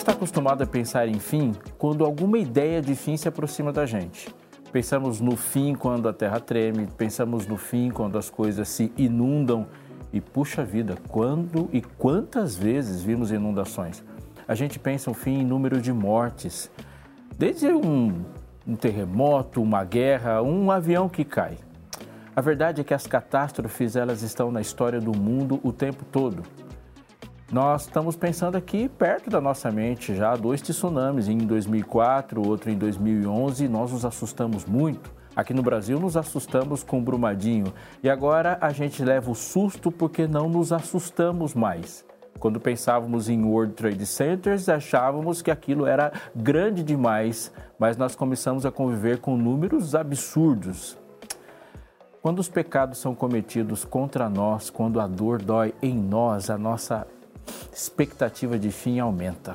está acostumado a pensar em fim quando alguma ideia de fim se aproxima da gente. Pensamos no fim quando a terra treme, pensamos no fim quando as coisas se inundam. E puxa vida, quando e quantas vezes vimos inundações? A gente pensa o fim em número de mortes, desde um, um terremoto, uma guerra, um avião que cai. A verdade é que as catástrofes elas estão na história do mundo o tempo todo. Nós estamos pensando aqui perto da nossa mente já dois tsunamis, em 2004, outro em 2011, nós nos assustamos muito. Aqui no Brasil nos assustamos com Brumadinho e agora a gente leva o susto porque não nos assustamos mais. Quando pensávamos em World Trade Centers, achávamos que aquilo era grande demais, mas nós começamos a conviver com números absurdos. Quando os pecados são cometidos contra nós, quando a dor dói em nós, a nossa expectativa de fim aumenta.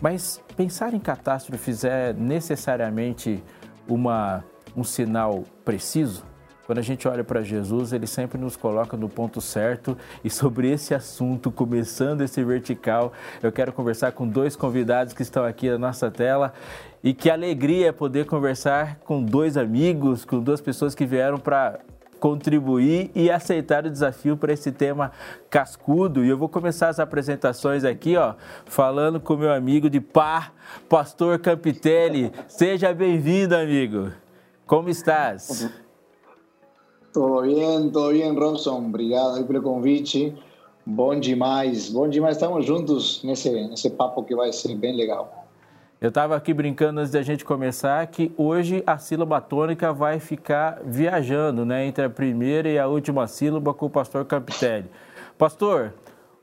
Mas pensar em catástrofes é necessariamente uma, um sinal preciso? Quando a gente olha para Jesus, ele sempre nos coloca no ponto certo. E sobre esse assunto, começando esse vertical, eu quero conversar com dois convidados que estão aqui na nossa tela. E que alegria poder conversar com dois amigos, com duas pessoas que vieram para contribuir e aceitar o desafio para esse tema cascudo. E eu vou começar as apresentações aqui, ó, falando com meu amigo de par, Pastor Campitelli. Seja bem-vindo, amigo. Como estás? Tudo bem, tudo bem, Robson. Obrigado pelo convite. Bom demais, bom demais. Estamos juntos nesse, nesse papo que vai ser bem legal. Eu estava aqui brincando antes da gente começar que hoje a sílaba tônica vai ficar viajando, né, entre a primeira e a última sílaba com o pastor Capitelli. Pastor,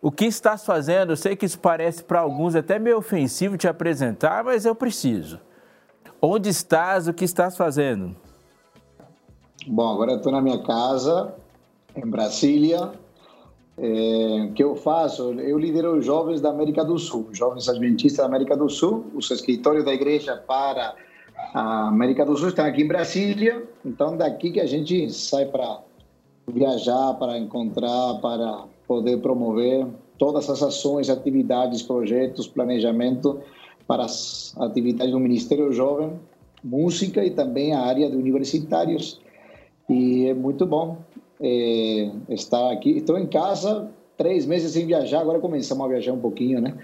o que estás fazendo? Eu sei que isso parece para alguns até meio ofensivo te apresentar, mas eu preciso. Onde estás? O que estás fazendo? Bom, agora estou na minha casa, em Brasília, é, que eu faço, eu lidero os jovens da América do Sul, jovens adventistas da América do Sul, os escritórios da igreja para a América do Sul estão aqui em Brasília, então daqui que a gente sai para viajar, para encontrar, para poder promover todas as ações, atividades, projetos, planejamento para as atividades do Ministério Jovem, música e também a área de universitários. E é muito bom é, estar aqui. Estou em casa, três meses sem viajar, agora começamos a viajar um pouquinho, né?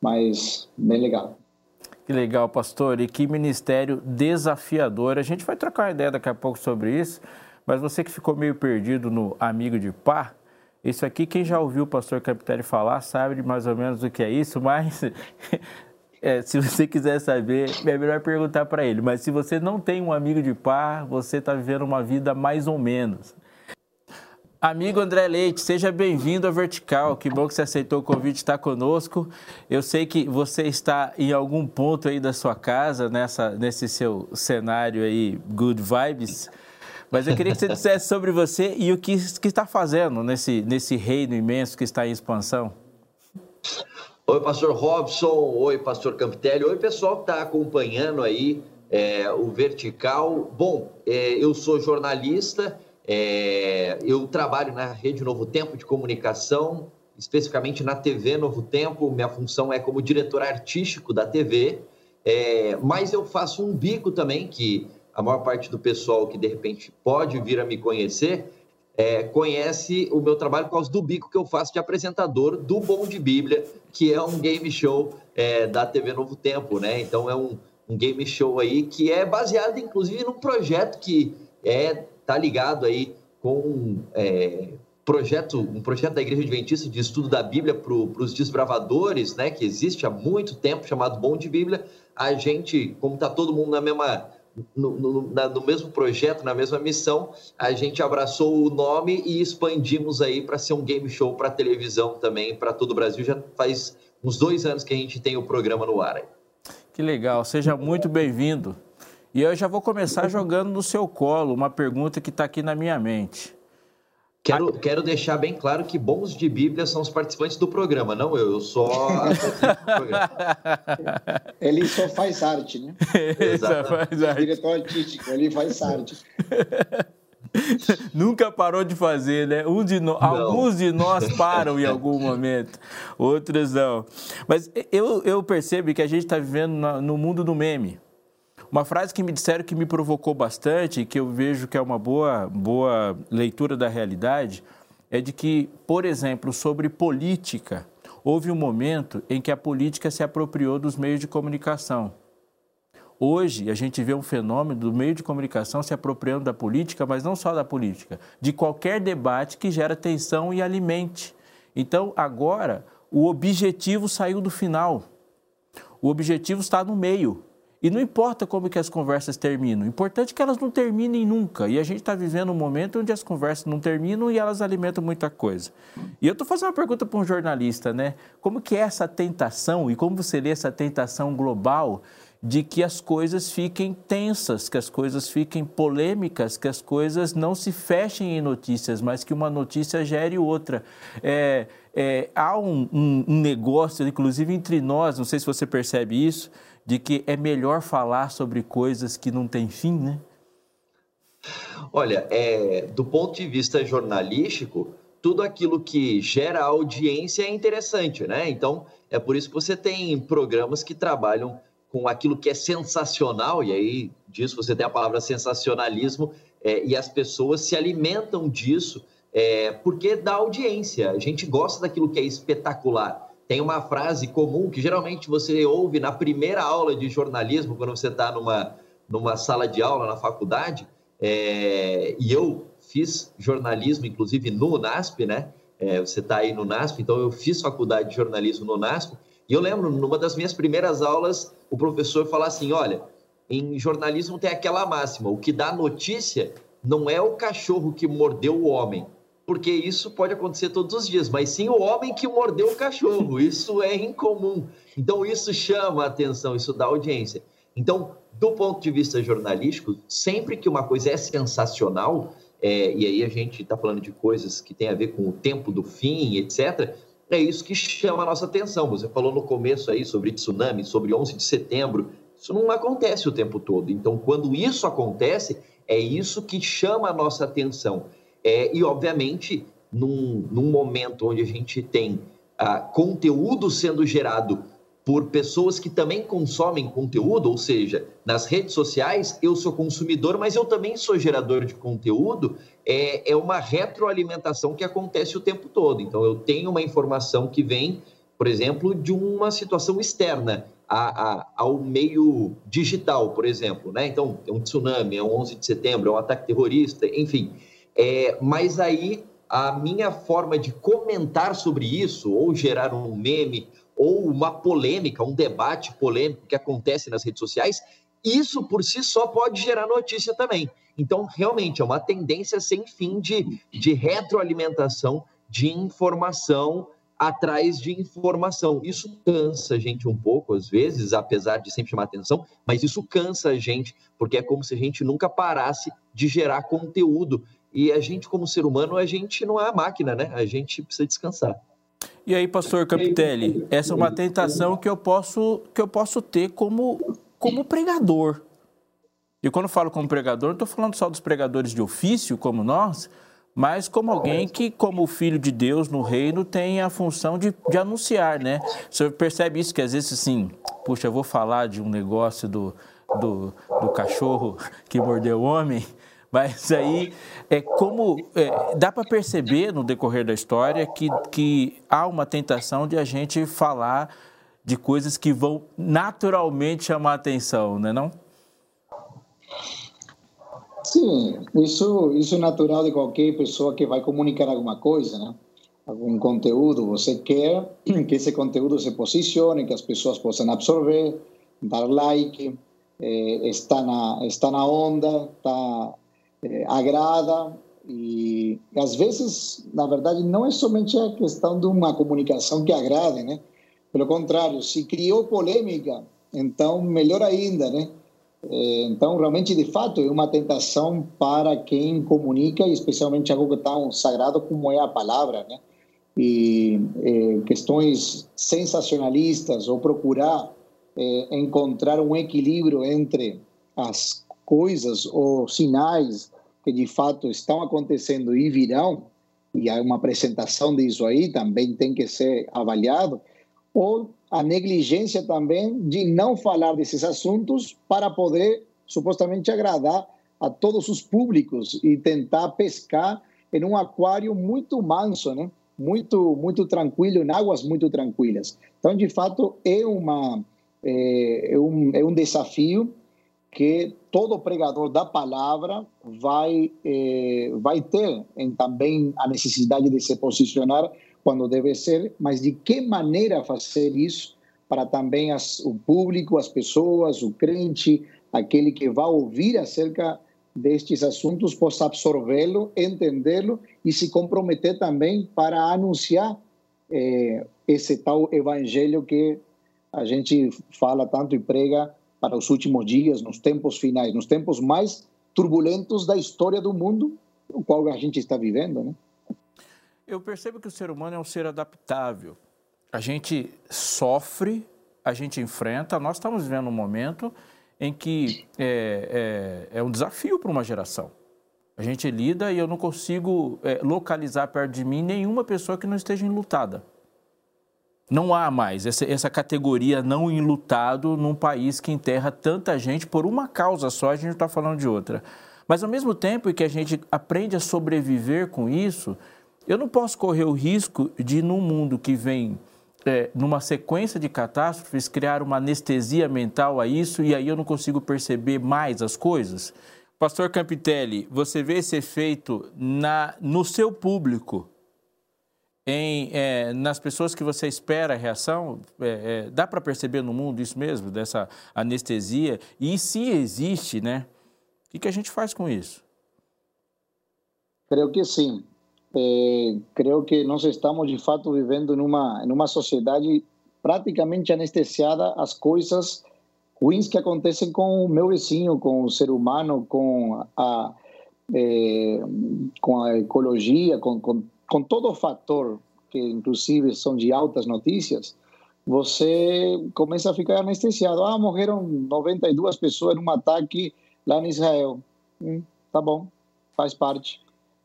Mas bem legal. Que legal, pastor. E que ministério desafiador. A gente vai trocar uma ideia daqui a pouco sobre isso, mas você que ficou meio perdido no Amigo de Par, isso aqui, quem já ouviu o pastor Capitelli falar, sabe mais ou menos o que é isso, mas é, se você quiser saber, é melhor perguntar para ele. Mas se você não tem um amigo de par, você está vivendo uma vida mais ou menos. Amigo André Leite, seja bem-vindo à Vertical. Que bom que você aceitou o convite de estar conosco. Eu sei que você está em algum ponto aí da sua casa, nessa, nesse seu cenário aí, Good Vibes. Mas eu queria que você dissesse sobre você e o que, que está fazendo nesse, nesse reino imenso que está em expansão. Oi, pastor Robson. Oi, pastor Campitelli. Oi, pessoal que está acompanhando aí é, o Vertical. Bom, é, eu sou jornalista é, eu trabalho na Rede Novo Tempo de Comunicação, especificamente na TV Novo Tempo. Minha função é como diretor artístico da TV, é, mas eu faço um bico também, que a maior parte do pessoal que de repente pode vir a me conhecer é, conhece o meu trabalho por causa do bico que eu faço de apresentador do Bom de Bíblia, que é um game show é, da TV Novo Tempo, né? Então é um, um game show aí que é baseado, inclusive, num projeto que é está ligado aí com é, projeto, um projeto da Igreja Adventista de estudo da Bíblia para os desbravadores, né, que existe há muito tempo, chamado Bom de Bíblia. A gente, como está todo mundo na mesma, no, no, na, no, mesmo projeto, na mesma missão, a gente abraçou o nome e expandimos aí para ser um game show para televisão também, para todo o Brasil. Já faz uns dois anos que a gente tem o programa no ar. Aí. Que legal, seja muito bem-vindo. E eu já vou começar jogando no seu colo uma pergunta que está aqui na minha mente. Quero, quero deixar bem claro que bons de Bíblia são os participantes do programa, não eu. Eu só. ele só faz arte, né? Ele só faz arte. Diretor artístico, ele faz arte. Nunca parou de fazer, né? Um de no... Alguns de nós param em algum momento, outros não. Mas eu, eu percebo que a gente está vivendo no mundo do meme. Uma frase que me disseram que me provocou bastante, que eu vejo que é uma boa, boa leitura da realidade, é de que, por exemplo, sobre política, houve um momento em que a política se apropriou dos meios de comunicação. Hoje, a gente vê um fenômeno do meio de comunicação se apropriando da política, mas não só da política, de qualquer debate que gera tensão e alimente. Então, agora, o objetivo saiu do final. O objetivo está no meio. E não importa como que as conversas terminam, o importante é que elas não terminem nunca. E a gente está vivendo um momento onde as conversas não terminam e elas alimentam muita coisa. E eu estou fazendo uma pergunta para um jornalista, né? Como que é essa tentação e como você lê essa tentação global de que as coisas fiquem tensas, que as coisas fiquem polêmicas, que as coisas não se fechem em notícias, mas que uma notícia gere outra. É, é, há um, um, um negócio, inclusive entre nós, não sei se você percebe isso, de que é melhor falar sobre coisas que não têm fim, né? Olha, é, do ponto de vista jornalístico, tudo aquilo que gera audiência é interessante, né? Então, é por isso que você tem programas que trabalham com aquilo que é sensacional, e aí disso você tem a palavra sensacionalismo, é, e as pessoas se alimentam disso é, porque dá audiência. A gente gosta daquilo que é espetacular. Tem uma frase comum que geralmente você ouve na primeira aula de jornalismo, quando você está numa, numa sala de aula na faculdade, é, e eu fiz jornalismo, inclusive no NASP, né? É, você está aí no NASP, então eu fiz faculdade de jornalismo no NASP, e eu lembro, numa das minhas primeiras aulas, o professor falar assim: olha, em jornalismo tem aquela máxima, o que dá notícia não é o cachorro que mordeu o homem, porque isso pode acontecer todos os dias, mas sim o homem que mordeu o cachorro. Isso é incomum. Então, isso chama a atenção, isso dá audiência. Então, do ponto de vista jornalístico, sempre que uma coisa é sensacional, é, e aí a gente está falando de coisas que tem a ver com o tempo do fim, etc., é isso que chama a nossa atenção. Você falou no começo aí sobre tsunami, sobre 11 de setembro. Isso não acontece o tempo todo. Então, quando isso acontece, é isso que chama a nossa atenção. É, e, obviamente, num, num momento onde a gente tem ah, conteúdo sendo gerado por pessoas que também consomem conteúdo, ou seja, nas redes sociais, eu sou consumidor, mas eu também sou gerador de conteúdo, é, é uma retroalimentação que acontece o tempo todo. Então, eu tenho uma informação que vem, por exemplo, de uma situação externa a, a, ao meio digital, por exemplo. Né? Então, é um tsunami, é um 11 de setembro, é um ataque terrorista, enfim. É, mas aí, a minha forma de comentar sobre isso, ou gerar um meme, ou uma polêmica, um debate polêmico que acontece nas redes sociais, isso por si só pode gerar notícia também. Então, realmente, é uma tendência sem fim de, de retroalimentação de informação atrás de informação. Isso cansa a gente um pouco, às vezes, apesar de sempre chamar atenção, mas isso cansa a gente, porque é como se a gente nunca parasse de gerar conteúdo. E a gente, como ser humano, a gente não é máquina, né? A gente precisa descansar. E aí, pastor Capitelli, essa é uma tentação que eu posso, que eu posso ter como, como pregador. E quando falo como pregador, não estou falando só dos pregadores de ofício, como nós, mas como alguém que, como filho de Deus no reino, tem a função de, de anunciar, né? Você percebe isso, que às vezes assim, puxa, eu vou falar de um negócio do, do, do cachorro que mordeu o homem, mas aí, é como é, dá para perceber no decorrer da história que, que há uma tentação de a gente falar de coisas que vão naturalmente chamar atenção, não é não? Sim, isso, isso é natural de qualquer pessoa que vai comunicar alguma coisa, né? algum conteúdo. Você quer que esse conteúdo se posicione, que as pessoas possam absorver, dar like, eh, está, na, está na onda, está eh, agrada e às vezes, na verdade, não é somente a questão de uma comunicação que agrade, né? Pelo contrário, se criou polêmica, então melhor ainda, né? Eh, então, realmente, de fato, é uma tentação para quem comunica, especialmente algo tão sagrado como é a palavra, né? E eh, questões sensacionalistas ou procurar eh, encontrar um equilíbrio entre as coisas ou sinais que de fato estão acontecendo e virão, e há uma apresentação disso aí, também tem que ser avaliado, ou a negligência também de não falar desses assuntos para poder supostamente agradar a todos os públicos e tentar pescar em um aquário muito manso, né? Muito muito tranquilo, em águas muito tranquilas. Então, de fato, é uma é, é um, é um desafio que todo pregador da palavra vai é, vai ter em também a necessidade de se posicionar quando deve ser, mas de que maneira fazer isso para também as, o público, as pessoas, o crente, aquele que vai ouvir acerca destes assuntos possa absorvê-lo, entendê-lo e se comprometer também para anunciar eh, esse tal evangelho que a gente fala tanto e prega para os últimos dias, nos tempos finais, nos tempos mais turbulentos da história do mundo, o qual a gente está vivendo, né? Eu percebo que o ser humano é um ser adaptável. A gente sofre, a gente enfrenta. Nós estamos vivendo um momento em que é, é, é um desafio para uma geração. A gente lida e eu não consigo é, localizar perto de mim nenhuma pessoa que não esteja enlutada. Não há mais essa, essa categoria não enlutado num país que enterra tanta gente por uma causa só, a gente está falando de outra. Mas ao mesmo tempo que a gente aprende a sobreviver com isso, eu não posso correr o risco de, num mundo que vem é, numa sequência de catástrofes, criar uma anestesia mental a isso e aí eu não consigo perceber mais as coisas? Pastor Campitelli, você vê esse efeito na, no seu público, em, é, nas pessoas que você espera a reação? É, é dá para perceber no mundo isso mesmo, dessa anestesia? E se existe, né? O que, que a gente faz com isso? Creio que sim eh, creo que nós estamos de fato vivendo numa numa sociedade praticamente anestesiada às coisas ruins que acontecem com o meu vizinho, com o ser humano, com a eh, com a ecologia, com, com, com todo o fator que inclusive são de altas notícias, você começa a ficar anestesiado. Ah, morreram 92 pessoas num ataque lá em Israel. Hum, tá bom, faz parte.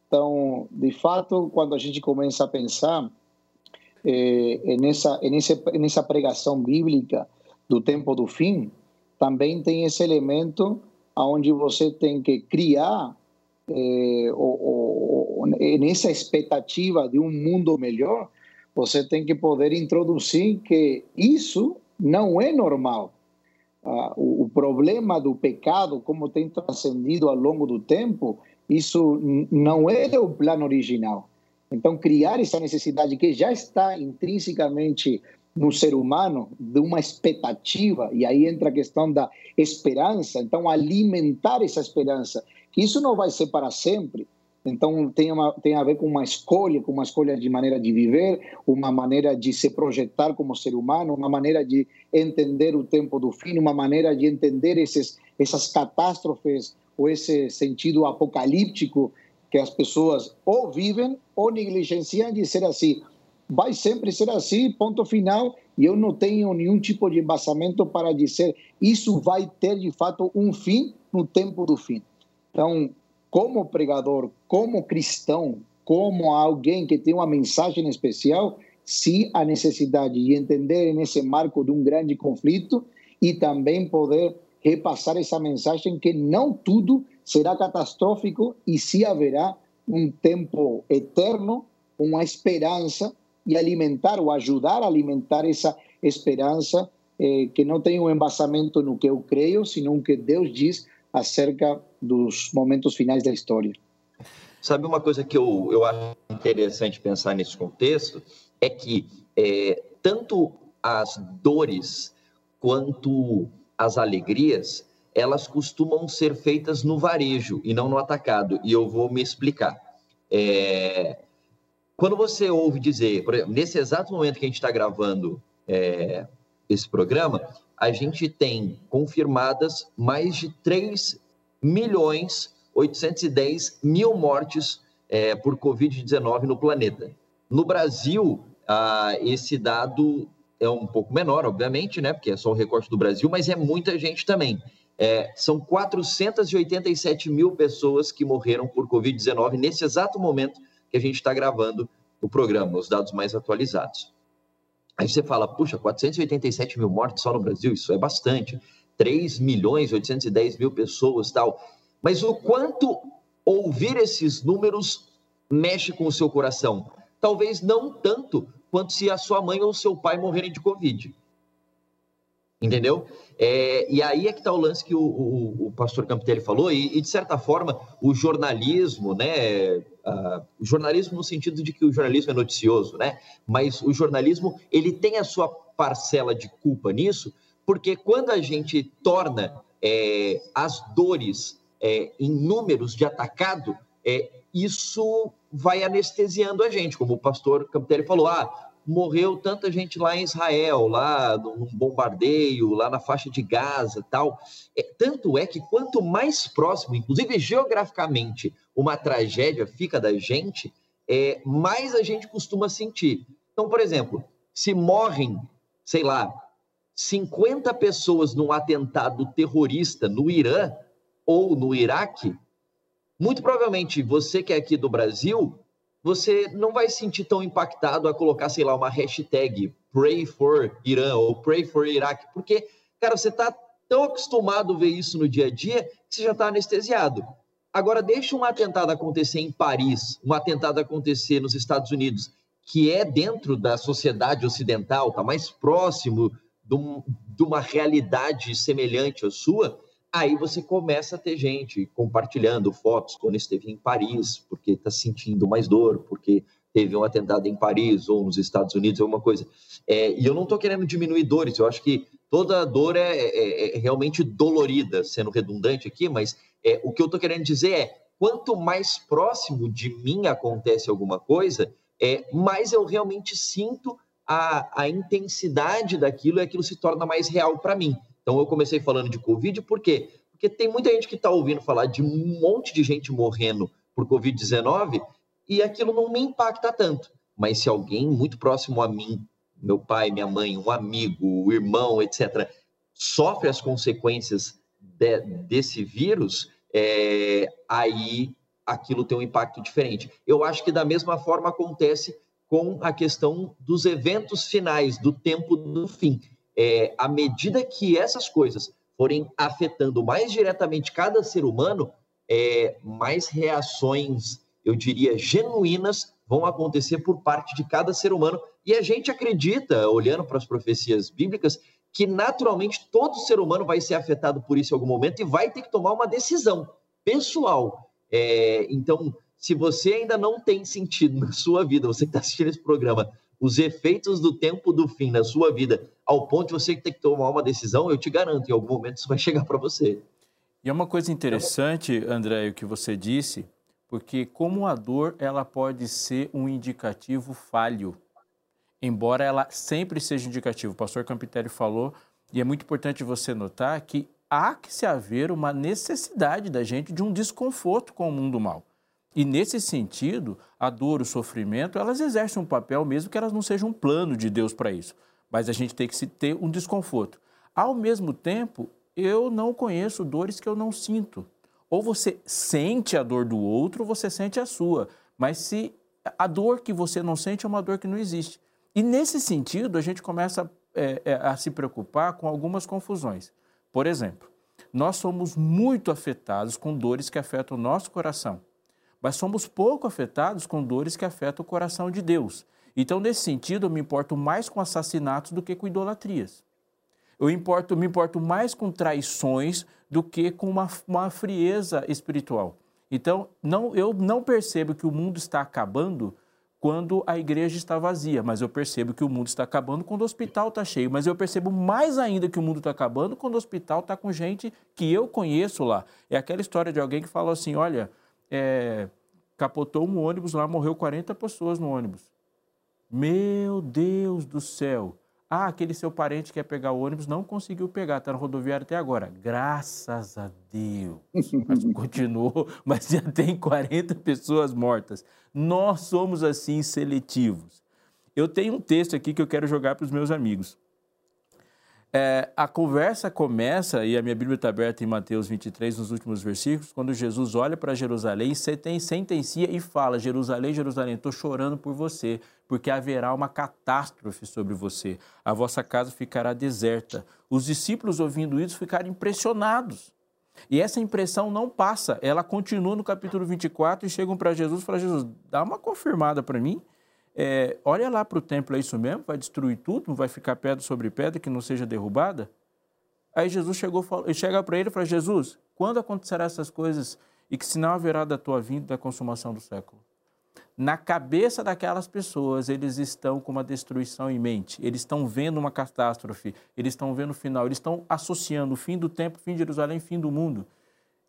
Então, de fato, quando a gente começa a pensar eh, nessa, nessa, nessa pregação bíblica do tempo do fim, também tem esse elemento onde você tem que criar eh, ou, ou, nessa expectativa de um mundo melhor, você tem que poder introduzir que isso não é normal. Ah, o, o problema do pecado, como tem transcendido ao longo do tempo, isso não é o plano original. Então, criar essa necessidade que já está intrinsecamente no ser humano, de uma expectativa, e aí entra a questão da esperança. Então, alimentar essa esperança, que isso não vai ser para sempre. Então, tem, uma, tem a ver com uma escolha, com uma escolha de maneira de viver, uma maneira de se projetar como ser humano, uma maneira de entender o tempo do fim, uma maneira de entender esses, essas catástrofes ou esse sentido apocalíptico que as pessoas ou vivem ou negligenciam de ser assim. Vai sempre ser assim, ponto final, e eu não tenho nenhum tipo de embasamento para dizer isso vai ter de fato um fim no tempo do fim. Então, como pregador, como cristão, como alguém que tem uma mensagem especial, se a necessidade de entender nesse marco de um grande conflito e também poder repassar essa mensagem que não tudo será catastrófico e se haverá um tempo eterno, uma esperança e alimentar ou ajudar a alimentar essa esperança eh, que não tem um embasamento no que eu creio, sino no que Deus diz acerca dos momentos finais da história. Sabe uma coisa que eu, eu acho interessante pensar nesse contexto? É que é, tanto as dores quanto as alegrias, elas costumam ser feitas no varejo e não no atacado. E eu vou me explicar. É... Quando você ouve dizer, por exemplo, nesse exato momento que a gente está gravando é, esse programa, a gente tem confirmadas mais de 3 milhões 810 mil mortes é, por Covid-19 no planeta. No Brasil, ah, esse dado é um pouco menor, obviamente, né? Porque é só o recorte do Brasil, mas é muita gente também. É, são 487 mil pessoas que morreram por Covid-19 nesse exato momento que a gente está gravando o programa, os dados mais atualizados. Aí você fala, puxa, 487 mil mortes só no Brasil, isso é bastante. 3 milhões 810 mil pessoas tal. Mas o quanto ouvir esses números mexe com o seu coração? Talvez não tanto quanto se a sua mãe ou seu pai morrerem de Covid. Entendeu? É, e aí é que está o lance que o, o, o pastor Campitelli falou, e, e, de certa forma o jornalismo, né? Uh, o jornalismo no sentido de que o jornalismo é noticioso, né? Mas o jornalismo ele tem a sua parcela de culpa nisso, porque quando a gente torna é, as dores é, em números de atacado, é, isso vai anestesiando a gente, como o pastor Campitelli falou, ah, morreu tanta gente lá em Israel, lá num bombardeio, lá na faixa de Gaza tal. É, tanto é que quanto mais próximo, inclusive geograficamente, uma tragédia fica da gente, é, mais a gente costuma sentir. Então, por exemplo, se morrem, sei lá, 50 pessoas num atentado terrorista no Irã ou no Iraque, muito provavelmente você que é aqui do Brasil você não vai se sentir tão impactado a colocar, sei lá, uma hashtag Pray for Irã ou Pray for Iraque, porque, cara, você está tão acostumado a ver isso no dia a dia que você já está anestesiado. Agora, deixa um atentado acontecer em Paris, um atentado acontecer nos Estados Unidos, que é dentro da sociedade ocidental, está mais próximo de, um, de uma realidade semelhante à sua, Aí você começa a ter gente compartilhando fotos quando esteve em Paris, porque está sentindo mais dor, porque teve um atentado em Paris ou nos Estados Unidos, alguma coisa. É, e eu não estou querendo diminuir dores, eu acho que toda dor é, é, é realmente dolorida, sendo redundante aqui, mas é, o que eu estou querendo dizer é: quanto mais próximo de mim acontece alguma coisa, é, mais eu realmente sinto a, a intensidade daquilo e aquilo se torna mais real para mim. Então eu comecei falando de Covid, por quê? Porque tem muita gente que está ouvindo falar de um monte de gente morrendo por Covid-19 e aquilo não me impacta tanto. Mas se alguém muito próximo a mim, meu pai, minha mãe, um amigo, um irmão, etc., sofre as consequências de, desse vírus, é, aí aquilo tem um impacto diferente. Eu acho que da mesma forma acontece com a questão dos eventos finais, do tempo do fim é, à medida que essas coisas forem afetando mais diretamente cada ser humano, é, mais reações, eu diria, genuínas vão acontecer por parte de cada ser humano. E a gente acredita, olhando para as profecias bíblicas, que naturalmente todo ser humano vai ser afetado por isso em algum momento e vai ter que tomar uma decisão pessoal. É, então, se você ainda não tem sentido na sua vida, você que está assistindo esse programa, os efeitos do tempo do fim na sua vida, ao ponto de você ter que tomar uma decisão, eu te garanto, em algum momento isso vai chegar para você. E é uma coisa interessante, André, o que você disse, porque como a dor, ela pode ser um indicativo falho, embora ela sempre seja indicativo. O pastor Campitelli falou, e é muito importante você notar que há que se haver uma necessidade da gente de um desconforto com o mundo mal. E nesse sentido, a dor, o sofrimento, elas exercem um papel mesmo que elas não sejam um plano de Deus para isso. Mas a gente tem que se ter um desconforto. Ao mesmo tempo, eu não conheço dores que eu não sinto. Ou você sente a dor do outro, ou você sente a sua. Mas se a dor que você não sente é uma dor que não existe. E nesse sentido, a gente começa é, é, a se preocupar com algumas confusões. Por exemplo, nós somos muito afetados com dores que afetam o nosso coração mas somos pouco afetados com dores que afetam o coração de Deus. Então, nesse sentido, eu me importo mais com assassinatos do que com idolatrias. Eu importo, me importo mais com traições do que com uma, uma frieza espiritual. Então, não, eu não percebo que o mundo está acabando quando a igreja está vazia, mas eu percebo que o mundo está acabando quando o hospital está cheio. Mas eu percebo mais ainda que o mundo está acabando quando o hospital está com gente que eu conheço lá. É aquela história de alguém que fala assim: olha, é, capotou um ônibus lá, morreu 40 pessoas no ônibus. Meu Deus do céu! Ah, aquele seu parente que quer pegar o ônibus não conseguiu pegar, está na rodoviária até agora. Graças a Deus. Mas continuou, mas já tem 40 pessoas mortas. Nós somos assim seletivos. Eu tenho um texto aqui que eu quero jogar para os meus amigos. É, a conversa começa, e a minha Bíblia está aberta em Mateus 23, nos últimos versículos, quando Jesus olha para Jerusalém, sentencia e fala: Jerusalém, Jerusalém, estou chorando por você, porque haverá uma catástrofe sobre você. A vossa casa ficará deserta. Os discípulos, ouvindo isso, ficaram impressionados. E essa impressão não passa, ela continua no capítulo 24 e chegam para Jesus e falam: Jesus, dá uma confirmada para mim. É, olha lá para o templo, é isso mesmo? Vai destruir tudo? Não vai ficar pedra sobre pedra que não seja derrubada? Aí Jesus chegou chega para ele e fala: Jesus, quando acontecerão essas coisas e que sinal haverá da tua vinda da consumação do século? Na cabeça daquelas pessoas, eles estão com uma destruição em mente, eles estão vendo uma catástrofe, eles estão vendo o final, eles estão associando o fim do tempo, fim de Jerusalém, fim do mundo.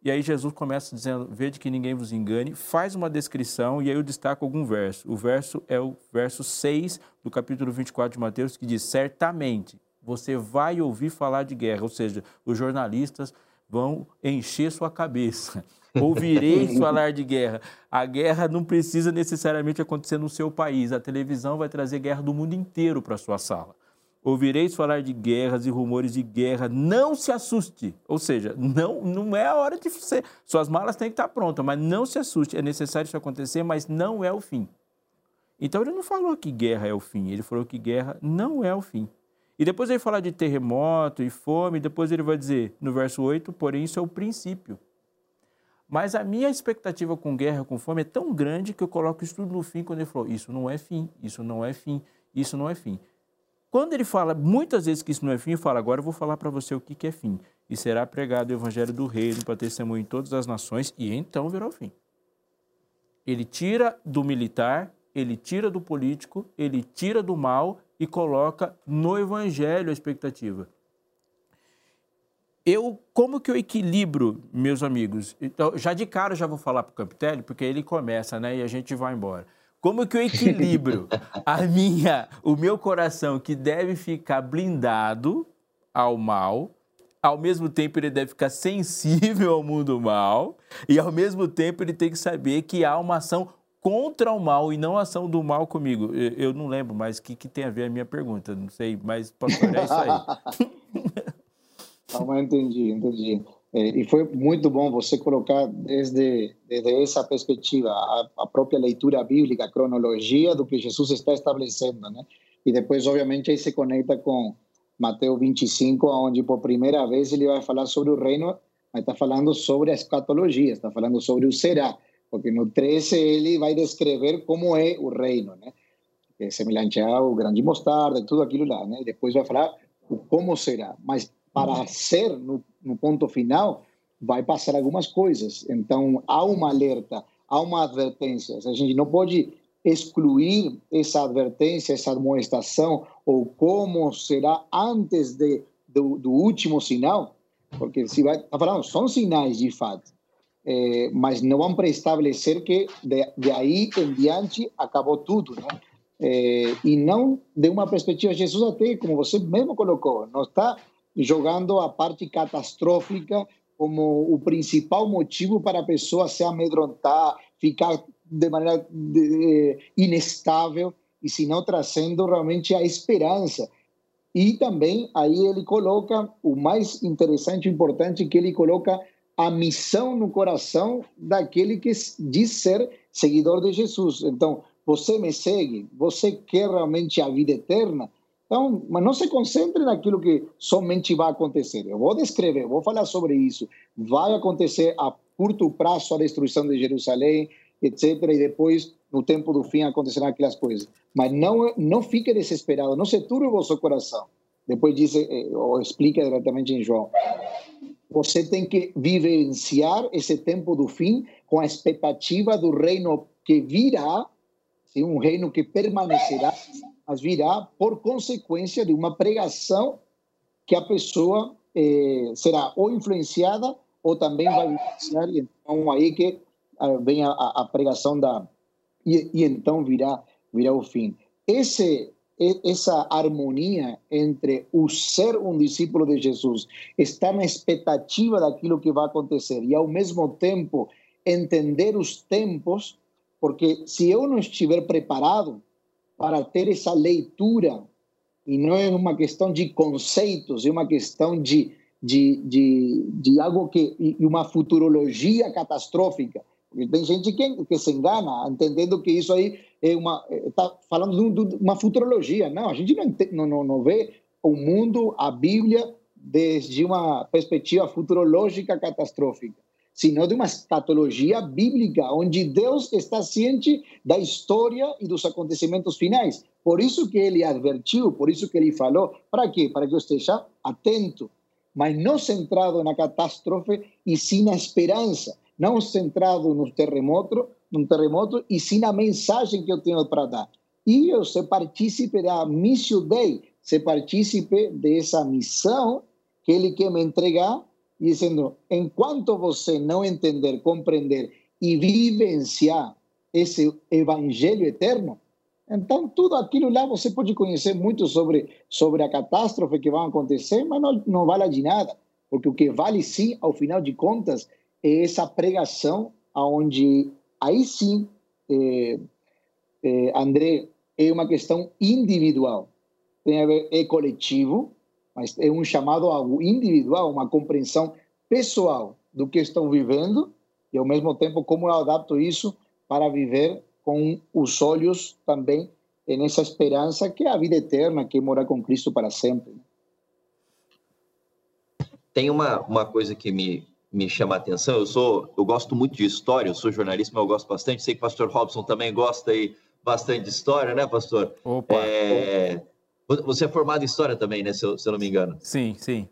E aí Jesus começa dizendo: Vede que ninguém vos engane, faz uma descrição, e aí eu destaco algum verso. O verso é o verso 6 do capítulo 24 de Mateus, que diz: Certamente você vai ouvir falar de guerra, ou seja, os jornalistas vão encher sua cabeça. Ouvireis falar de guerra. A guerra não precisa necessariamente acontecer no seu país. A televisão vai trazer guerra do mundo inteiro para a sua sala. Ouvireis falar de guerras e rumores de guerra, não se assuste. Ou seja, não, não é a hora de você. Suas malas têm que estar prontas, mas não se assuste. É necessário isso acontecer, mas não é o fim. Então ele não falou que guerra é o fim, ele falou que guerra não é o fim. E depois ele fala de terremoto e fome, depois ele vai dizer no verso 8, porém isso é o princípio. Mas a minha expectativa com guerra, com fome é tão grande que eu coloco isso tudo no fim quando ele falou: isso não é fim, isso não é fim, isso não é fim. Quando ele fala muitas vezes que isso não é fim, ele fala: agora eu vou falar para você o que, que é fim. E será pregado o evangelho do reino para testemunho em todas as nações, e então virá o fim. Ele tira do militar, ele tira do político, ele tira do mal e coloca no evangelho a expectativa. Eu, como que eu equilibro, meus amigos? Então, já de cara já vou falar para o Campitelli, porque ele começa, né, e a gente vai embora. Como que eu equilibro a minha, o meu coração que deve ficar blindado ao mal, ao mesmo tempo ele deve ficar sensível ao mundo mal, e ao mesmo tempo ele tem que saber que há uma ação contra o mal e não a ação do mal comigo. Eu, eu não lembro mais o que, que, tem a ver a minha pergunta, não sei, mas pastor, é isso aí. não, entendi, entendi. E foi muito bom você colocar desde, desde essa perspectiva a, a, própria leitura bíblica, a cronologia do que Jesus está estabelecendo, né? E depois, obviamente, aí se conecta com Mateus 25, onde por primeira vez ele vai falar sobre o reino, mas está falando sobre a escatologia, está falando sobre o será, porque no 13 ele vai descrever como é o reino, né? É semelhante ao grande mostarda, tudo aquilo lá, né? E depois vai falar o como será, mas para ser no, no ponto final, vai passar algumas coisas. Então, há uma alerta, há uma advertência. A gente não pode excluir essa advertência, essa admoestação, ou como será antes de, do, do último sinal, porque se vai tá falando, são sinais de fato, é, mas não vão preestabelecer que de, de aí em diante acabou tudo, né? É, e não de uma perspectiva, Jesus até, como você mesmo colocou, não está jogando a parte catastrófica como o principal motivo para a pessoa se amedrontar, ficar de maneira inestável, e se não trazendo realmente a esperança. E também aí ele coloca o mais interessante e importante que ele coloca a missão no coração daquele que diz ser seguidor de Jesus. Então, você me segue, você quer realmente a vida eterna, então, mas não se concentre naquilo que somente vai acontecer. Eu vou descrever, vou falar sobre isso. Vai acontecer a curto prazo a destruição de Jerusalém, etc. E depois, no tempo do fim, acontecerão aquelas coisas. Mas não, não fique desesperado, não se turbe o vosso coração. Depois diz, eh, ou explica diretamente em João. Você tem que vivenciar esse tempo do fim com a expectativa do reino que virá, um reino que permanecerá mas virá por consequência de uma pregação que a pessoa eh, será ou influenciada ou também vai influenciar, e então aí que uh, vem a, a, pregação da. E, e, então virá, virá o fim. Esse, essa harmonia entre o ser um discípulo de Jesus, estar na expectativa daquilo que vai acontecer e, ao mesmo tempo, entender os tempos, porque se eu não estiver preparado, para ter essa leitura e não é uma questão de conceitos, é uma questão de, de, de, de algo que. e uma futurologia catastrófica. Porque tem gente que, que se engana, entendendo que isso aí é uma. está falando de uma futurologia. Não, a gente não, não, não vê o mundo, a Bíblia, desde uma perspectiva futurológica catastrófica, sino de uma escatologia bíblica, onde Deus está ciente da história e dos acontecimentos finais. Por isso que ele advertiu, por isso que ele falou. Para quê? Para que eu esteja atento, mas não centrado na catástrofe e sim na esperança, não centrado no terremoto, no terremoto e sim na mensagem que eu tenho para dar. E eu ser partícipe da Missio Dei, ser partícipe dessa missão que ele quer me entregar, dizendo: enquanto você não entender, compreender e vivenciar esse evangelho eterno, então tudo aquilo lá você pode conhecer muito sobre sobre a catástrofe que vai acontecer, mas não, não vale de nada, porque o que vale sim, ao final de contas, é essa pregação aonde aí sim, é, é, André, é uma questão individual, tem a ver é coletivo, mas é um chamado algo individual, uma compreensão pessoal do que estão vivendo e, ao mesmo tempo, como eu adapto isso para viver com os olhos também nessa esperança que é a vida eterna, que é morar com Cristo para sempre. Tem uma, uma coisa que me, me chama a atenção. Eu sou, eu gosto muito de história. Eu sou jornalista, mas eu gosto bastante. Sei que o Pastor Robson também gosta aí bastante de história, né, Pastor? Opa. É, você é formado em história também, né? Se eu, se eu não me engano. Sim, sim.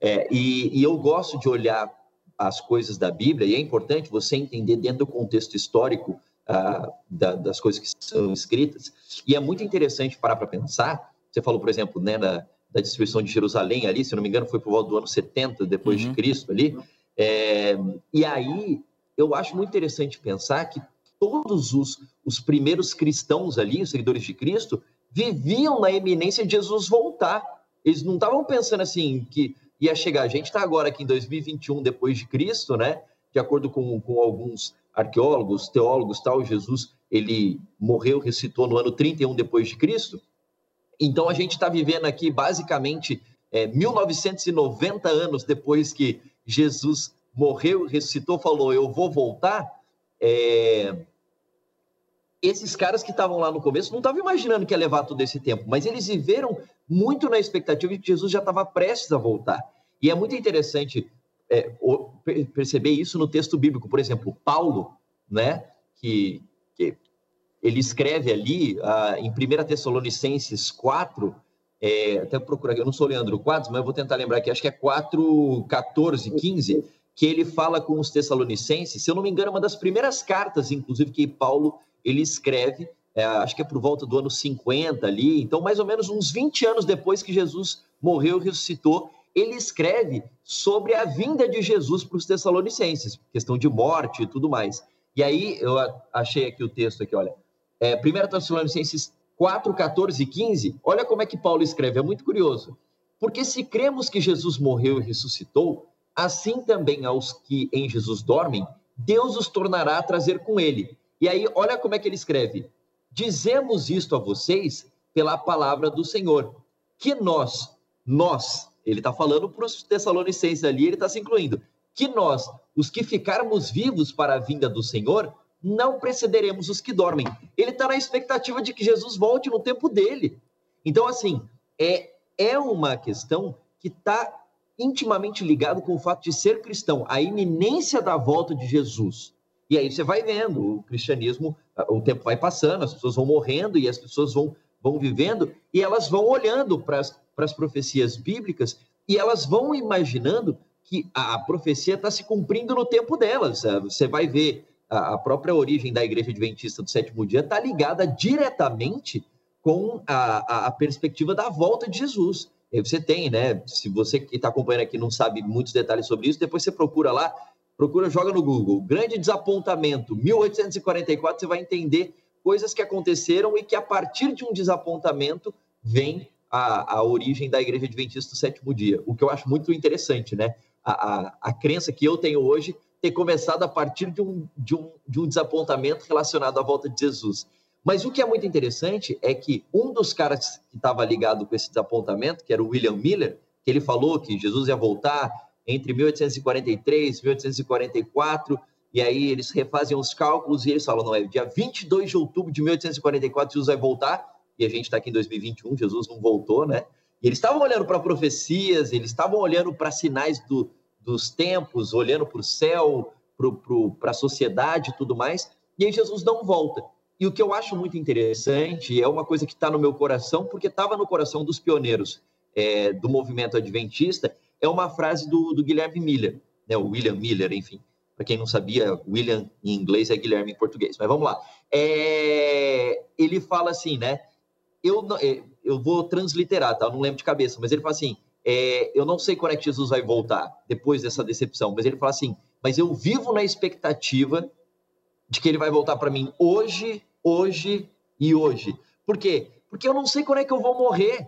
É, e, e, eu gosto de olhar as coisas da Bíblia, e é importante você entender dentro do contexto histórico ah, da, das coisas que são escritas. E é muito interessante parar para pensar. Você falou, por exemplo, né, da, da destruição de Jerusalém ali, se eu não me engano, foi por volta do ano 70 depois uhum. de Cristo ali. É, e aí eu acho muito interessante pensar que todos os, os primeiros cristãos ali, os seguidores de Cristo, viviam na eminência de Jesus voltar. Eles não estavam pensando assim que ia chegar. A gente está agora aqui em 2021 depois de Cristo, né? De acordo com, com alguns arqueólogos, teólogos, tal, Jesus ele morreu, ressuscitou no ano 31 depois de Cristo. Então a gente está vivendo aqui basicamente é, 1990 anos depois que Jesus morreu, ressuscitou, falou eu vou voltar. É, esses caras que estavam lá no começo não estavam imaginando que ia levar todo esse tempo, mas eles viveram muito na expectativa de que Jesus já estava prestes a voltar. E é muito interessante é, perceber isso no texto bíblico. Por exemplo, Paulo, né, que, que ele escreve ali uh, em 1 Tessalonicenses 4, é, até procurar eu não sou Leandro Quadros, mas eu vou tentar lembrar aqui, acho que é 4, 14, 15, que ele fala com os Tessalonicenses, se eu não me engano, é uma das primeiras cartas, inclusive, que Paulo ele escreve, é, acho que é por volta do ano 50 ali, então mais ou menos uns 20 anos depois que Jesus morreu e ressuscitou, ele escreve sobre a vinda de Jesus para os Tessalonicenses, questão de morte e tudo mais. E aí eu achei aqui o texto aqui, olha, é, 1 Tessalonicenses 4, 14 e 15, olha como é que Paulo escreve, é muito curioso. Porque se cremos que Jesus morreu e ressuscitou, assim também aos que em Jesus dormem, Deus os tornará a trazer com ele. E aí, olha como é que ele escreve: Dizemos isto a vocês pela palavra do Senhor, que nós, nós, ele está falando para os Tessalonicenses ali, ele está se incluindo, que nós, os que ficarmos vivos para a vinda do Senhor, não precederemos os que dormem. Ele está na expectativa de que Jesus volte no tempo dele. Então, assim, é, é uma questão que está intimamente ligado com o fato de ser cristão, a iminência da volta de Jesus. E aí você vai vendo, o cristianismo, o tempo vai passando, as pessoas vão morrendo e as pessoas vão, vão vivendo, e elas vão olhando para as profecias bíblicas e elas vão imaginando que a, profecia está se cumprindo no tempo delas. Você vai ver a, própria origem da Igreja Adventista do Sétimo Dia está ligada diretamente com a, a, a perspectiva da volta de Jesus. E você tem, né? Se você que está acompanhando aqui não sabe muitos detalhes sobre isso, depois você procura lá Procura, joga no Google. Grande desapontamento, 1844, você vai entender coisas que aconteceram e que a partir de um desapontamento vem a, a origem da Igreja Adventista do Sétimo Dia. O que eu acho muito interessante, né? A, a, a crença que eu tenho hoje ter começado a partir de um, de, um, de um desapontamento relacionado à volta de Jesus. Mas o que é muito interessante é que um dos caras que estava ligado com esse desapontamento, que era o William Miller, que ele falou que Jesus ia voltar entre 1843 e 1844, e aí eles refazem os cálculos e eles falam, não, é dia 22 de outubro de 1844 Jesus vai voltar, e a gente está aqui em 2021, Jesus não voltou, né? E eles estavam olhando para profecias, eles estavam olhando para sinais do, dos tempos, olhando para o céu, para a sociedade e tudo mais, e aí Jesus não volta. E o que eu acho muito interessante é uma coisa que está no meu coração, porque estava no coração dos pioneiros é, do movimento adventista, é uma frase do, do Guilherme Miller, né, o William Miller, enfim. Para quem não sabia, William em inglês é Guilherme em português. Mas vamos lá. É, ele fala assim, né? Eu, é, eu vou transliterar, tá? Eu não lembro de cabeça, mas ele fala assim: é, eu não sei quando é que Jesus vai voltar depois dessa decepção, mas ele fala assim: mas eu vivo na expectativa de que ele vai voltar para mim hoje, hoje e hoje. Por quê? Porque eu não sei quando é que eu vou morrer.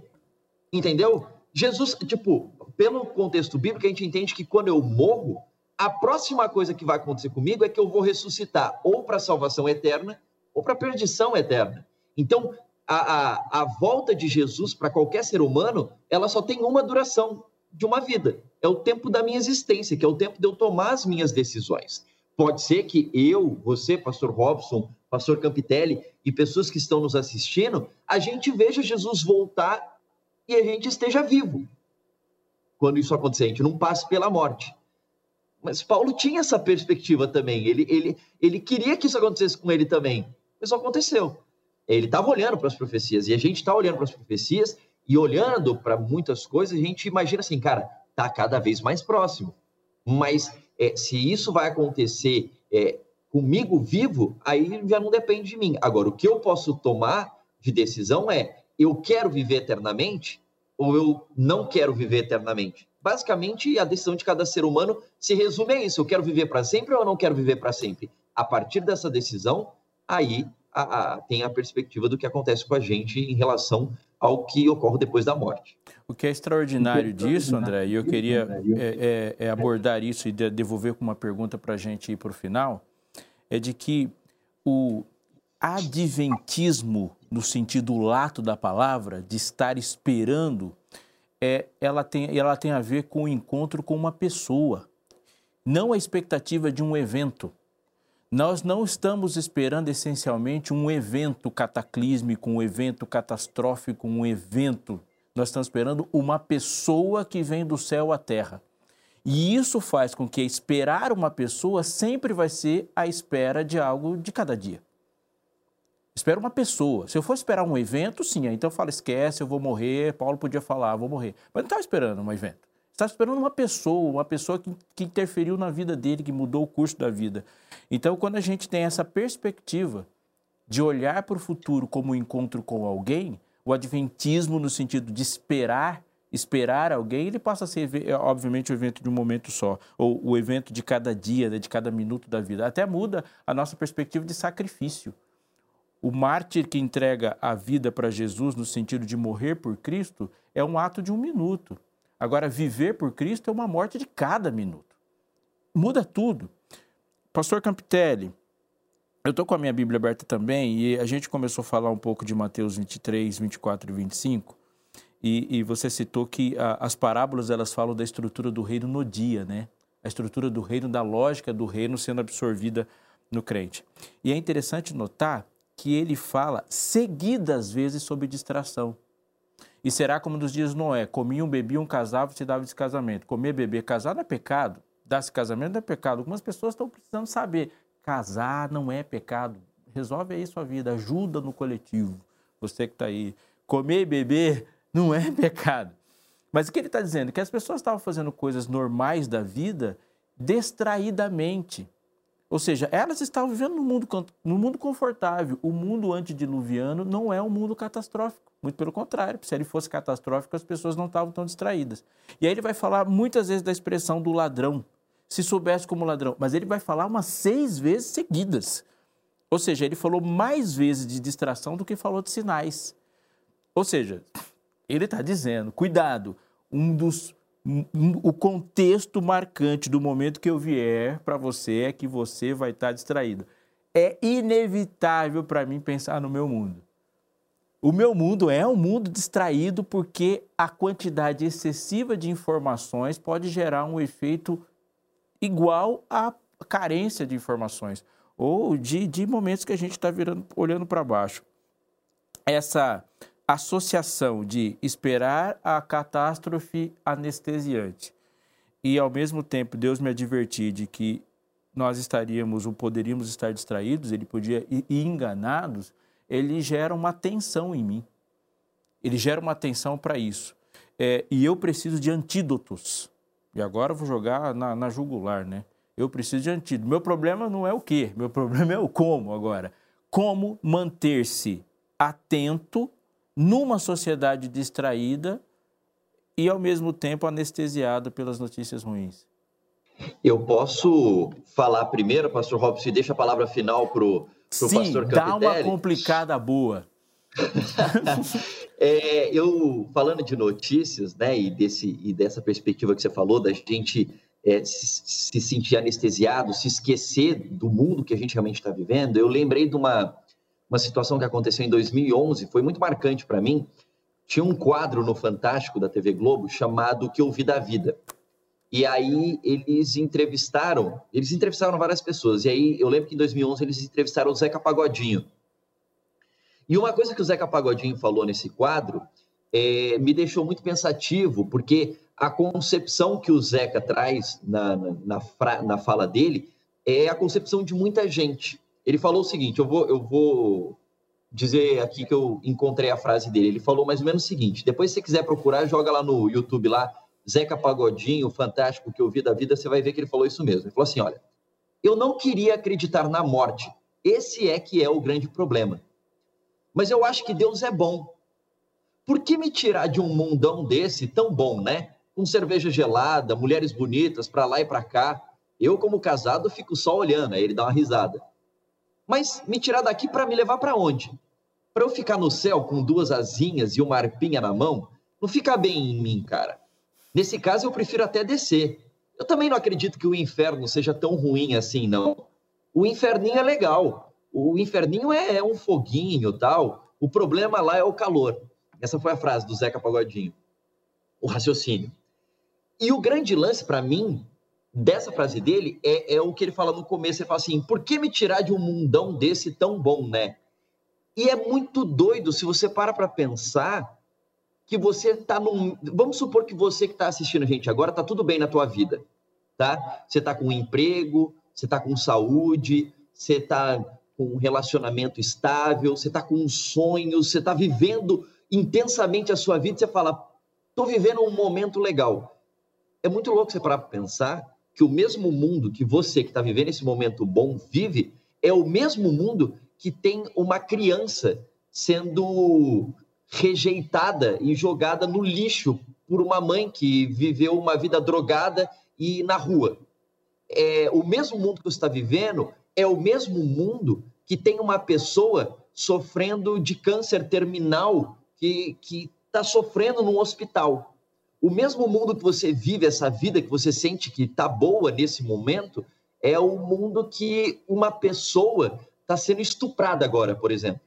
Entendeu? Jesus, tipo, pelo contexto bíblico, a gente entende que quando eu morro, a próxima coisa que vai acontecer comigo é que eu vou ressuscitar ou para salvação eterna ou para perdição eterna. Então, a, a, a volta de Jesus para qualquer ser humano, ela só tem uma duração de uma vida. É o tempo da minha existência, que é o tempo de eu tomar as minhas decisões. Pode ser que eu, você, pastor Robson, pastor Campitelli e pessoas que estão nos assistindo, a gente veja Jesus voltar e a gente esteja vivo. Quando isso acontecer, a gente não passe pela morte. Mas Paulo tinha essa perspectiva também. Ele, ele, ele queria que isso acontecesse com ele também. Mas aconteceu. Ele estava olhando para as profecias e a gente está olhando para as profecias e olhando para muitas coisas, a gente imagina assim, cara, tá cada vez mais próximo. Mas é, se isso vai acontecer é, comigo vivo, aí já não depende de mim. Agora, o que eu posso tomar de decisão é: eu quero viver eternamente ou eu não quero viver eternamente? Basicamente, a decisão de cada ser humano se resume a isso: eu quero viver para sempre ou eu não quero viver para sempre? A partir dessa decisão, aí a, a, tem a perspectiva do que acontece com a gente em relação ao que ocorre depois da morte. O que é extraordinário disso, André, e eu queria é, é, é abordar isso e devolver com uma pergunta para a gente ir para o final, é de que o adventismo, no sentido lato da palavra, de estar esperando, é, ela, tem, ela tem a ver com o encontro com uma pessoa, não a expectativa de um evento. Nós não estamos esperando essencialmente um evento cataclísmico, um evento catastrófico, um evento nós estamos esperando uma pessoa que vem do céu à terra. E isso faz com que esperar uma pessoa sempre vai ser a espera de algo de cada dia. Espero uma pessoa. Se eu for esperar um evento, sim, então eu falo, esquece, eu vou morrer. Paulo podia falar, vou morrer. Mas não estava esperando um evento. Estava esperando uma pessoa, uma pessoa que, que interferiu na vida dele, que mudou o curso da vida. Então, quando a gente tem essa perspectiva de olhar para o futuro como um encontro com alguém, o adventismo no sentido de esperar, esperar alguém, ele passa a ser, obviamente, o evento de um momento só, ou o evento de cada dia, de cada minuto da vida. Até muda a nossa perspectiva de sacrifício. O mártir que entrega a vida para Jesus no sentido de morrer por Cristo é um ato de um minuto. Agora, viver por Cristo é uma morte de cada minuto. Muda tudo. Pastor Campitelli, eu estou com a minha Bíblia aberta também e a gente começou a falar um pouco de Mateus 23, 24 e 25. E, e você citou que a, as parábolas elas falam da estrutura do reino no dia, né? A estrutura do reino, da lógica do reino sendo absorvida no crente. E é interessante notar que ele fala seguidas vezes sobre distração. E será como nos dias Noé: comiam, bebiam, casavam, se dava de casamento. Comer, beber, casar não é pecado. Dar-se casamento não é pecado. Algumas pessoas estão precisando saber Casar não é pecado. Resolve aí sua vida, ajuda no coletivo. Você que está aí. Comer e beber não é pecado. Mas o que ele está dizendo? Que as pessoas estavam fazendo coisas normais da vida distraidamente. Ou seja, elas estavam vivendo no mundo, no mundo confortável. O mundo antediluviano não é um mundo catastrófico. Muito pelo contrário, se ele fosse catastrófico, as pessoas não estavam tão distraídas. E aí ele vai falar muitas vezes da expressão do ladrão se soubesse como ladrão. Mas ele vai falar umas seis vezes seguidas. Ou seja, ele falou mais vezes de distração do que falou de sinais. Ou seja, ele está dizendo, cuidado, um dos o contexto marcante do momento que eu vier para você é que você vai estar tá distraído. é inevitável para mim pensar no meu mundo. O meu mundo é um mundo distraído porque a quantidade excessiva de informações pode gerar um efeito igual à carência de informações ou de, de momentos que a gente está olhando para baixo. Essa associação de esperar a catástrofe anestesiante e, ao mesmo tempo, Deus me advertir de que nós estaríamos ou poderíamos estar distraídos, ele podia ir enganados, ele gera uma tensão em mim. Ele gera uma tensão para isso. É, e eu preciso de antídotos. E agora eu vou jogar na, na jugular, né? Eu preciso de antídoto. Meu problema não é o quê, meu problema é o como agora. Como manter-se atento numa sociedade distraída e, ao mesmo tempo, anestesiado pelas notícias ruins. Eu posso falar primeiro, pastor Robson, e deixa a palavra final para o pastor Capitelli? dá uma complicada boa. é, eu, falando de notícias, né, e, desse, e dessa perspectiva que você falou, da gente é, se, se, sentir anestesiado, se esquecer do mundo que a gente realmente está vivendo, eu lembrei de uma, uma situação que aconteceu em 2011, foi muito marcante para mim. Tinha um quadro no Fantástico da TV Globo chamado O que ouvi da vida. E aí eles entrevistaram, eles entrevistaram várias pessoas. E aí eu lembro que em 2011 eles entrevistaram o Zeca Pagodinho. E uma coisa que o Zeca Pagodinho falou nesse quadro é, me deixou muito pensativo, porque a concepção que o Zeca traz na, na, na, na fala dele é a concepção de muita gente. Ele falou o seguinte: eu vou, eu vou dizer aqui que eu encontrei a frase dele. Ele falou mais ou menos o seguinte: depois, se você quiser procurar, joga lá no YouTube lá Zeca Pagodinho, fantástico que eu vi da vida, você vai ver que ele falou isso mesmo. Ele falou assim: olha, eu não queria acreditar na morte. Esse é que é o grande problema. Mas eu acho que Deus é bom. Por que me tirar de um mundão desse tão bom, né? Com cerveja gelada, mulheres bonitas para lá e para cá. Eu, como casado, fico só olhando. Aí ele dá uma risada. Mas me tirar daqui para me levar para onde? Para eu ficar no céu com duas asinhas e uma arpinha na mão? Não fica bem em mim, cara. Nesse caso, eu prefiro até descer. Eu também não acredito que o inferno seja tão ruim assim, não. O inferninho é legal. O inferninho é, é um foguinho tal. O problema lá é o calor. Essa foi a frase do Zeca Pagodinho. O raciocínio. E o grande lance para mim dessa frase dele é, é, o que ele fala no começo. Ele fala assim: por que me tirar de um mundão desse tão bom, né? E é muito doido se você para para pensar que você está num. Vamos supor que você que está assistindo a gente agora está tudo bem na tua vida, tá? Você está com um emprego, você está com saúde, você está com um relacionamento estável, você está com um sonho, você está vivendo intensamente a sua vida. Você fala, estou vivendo um momento legal. É muito louco você parar para pensar que o mesmo mundo que você que está vivendo esse momento bom vive é o mesmo mundo que tem uma criança sendo rejeitada e jogada no lixo por uma mãe que viveu uma vida drogada e na rua. É, o mesmo mundo que você está vivendo é o mesmo mundo que tem uma pessoa sofrendo de câncer terminal que está sofrendo num hospital. O mesmo mundo que você vive, essa vida que você sente que está boa nesse momento, é o mundo que uma pessoa está sendo estuprada agora, por exemplo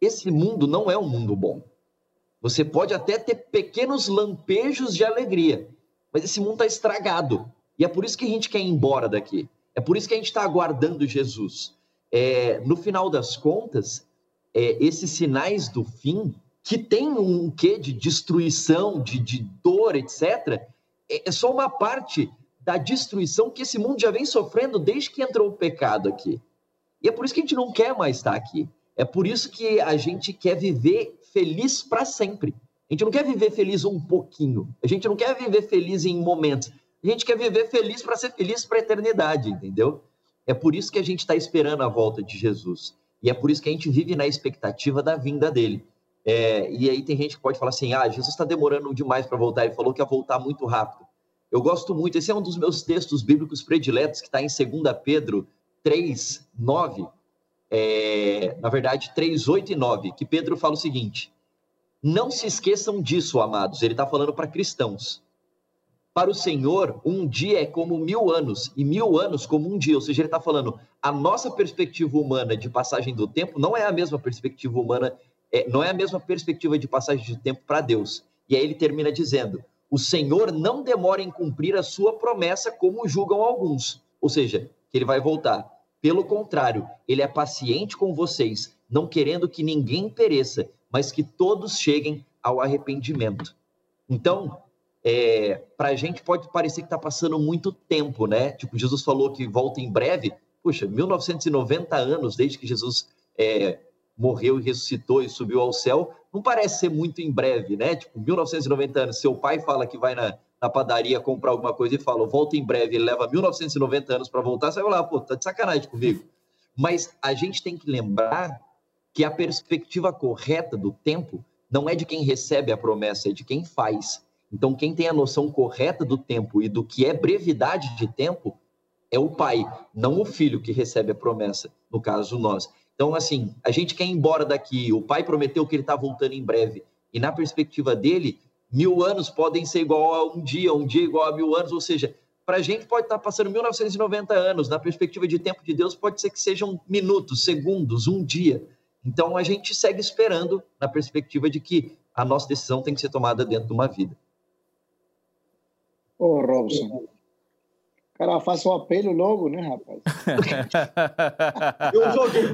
esse mundo não é um mundo bom. Você pode até ter pequenos lampejos de alegria, mas esse mundo está estragado. E é por isso que a gente quer ir embora daqui. É por isso que a gente está aguardando Jesus. É, no final das contas, é, esses sinais do fim, que tem um quê de destruição, de, de dor, etc., é, é só uma parte da destruição que esse mundo já vem sofrendo desde que entrou o pecado aqui. E é por isso que a gente não quer mais estar aqui. É por isso que a gente quer viver feliz para sempre. A gente não quer viver feliz um pouquinho. A gente não quer viver feliz em momentos. A gente quer viver feliz para ser feliz para a eternidade, entendeu? É por isso que a gente está esperando a volta de Jesus. E é por isso que a gente vive na expectativa da vinda dele. É, e aí tem gente que pode falar assim: ah, Jesus está demorando demais para voltar. Ele falou que ia voltar muito rápido. Eu gosto muito, esse é um dos meus textos bíblicos prediletos, que está em 2 Pedro 3, 9 é, na verdade, 3, 8 e 9, que Pedro fala o seguinte: Não se esqueçam disso, amados. Ele está falando para cristãos. Para o Senhor, um dia é como mil anos, e mil anos como um dia. Ou seja, ele está falando, a nossa perspectiva humana de passagem do tempo não é a mesma perspectiva humana, é, não é a mesma perspectiva de passagem de tempo para Deus. E aí ele termina dizendo: o Senhor não demora em cumprir a sua promessa, como julgam alguns. Ou seja, que ele vai voltar. Pelo contrário, ele é paciente com vocês, não querendo que ninguém pereça, mas que todos cheguem ao arrependimento. Então, é, para a gente pode parecer que está passando muito tempo, né? Tipo, Jesus falou que volta em breve. Puxa, 1990 anos desde que Jesus é, morreu e ressuscitou e subiu ao céu, não parece ser muito em breve, né? Tipo, 1990 anos, seu pai fala que vai na, na padaria comprar alguma coisa e fala, volta em breve, ele leva 1990 anos para voltar, você vai lá, pô, tá de sacanagem comigo. Mas a gente tem que lembrar que a perspectiva correta do tempo não é de quem recebe a promessa, é de quem faz. Então, quem tem a noção correta do tempo e do que é brevidade de tempo é o pai, não o filho que recebe a promessa, no caso nós. Então, assim, a gente quer ir embora daqui, o pai prometeu que ele está voltando em breve, e na perspectiva dele, mil anos podem ser igual a um dia, um dia igual a mil anos, ou seja, para a gente pode estar tá passando 1990 anos, na perspectiva de tempo de Deus, pode ser que sejam minutos, segundos, um dia. Então, a gente segue esperando na perspectiva de que a nossa decisão tem que ser tomada dentro de uma vida. Ô, oh, Robson, cara faça o apelo logo, né, rapaz? eu joguei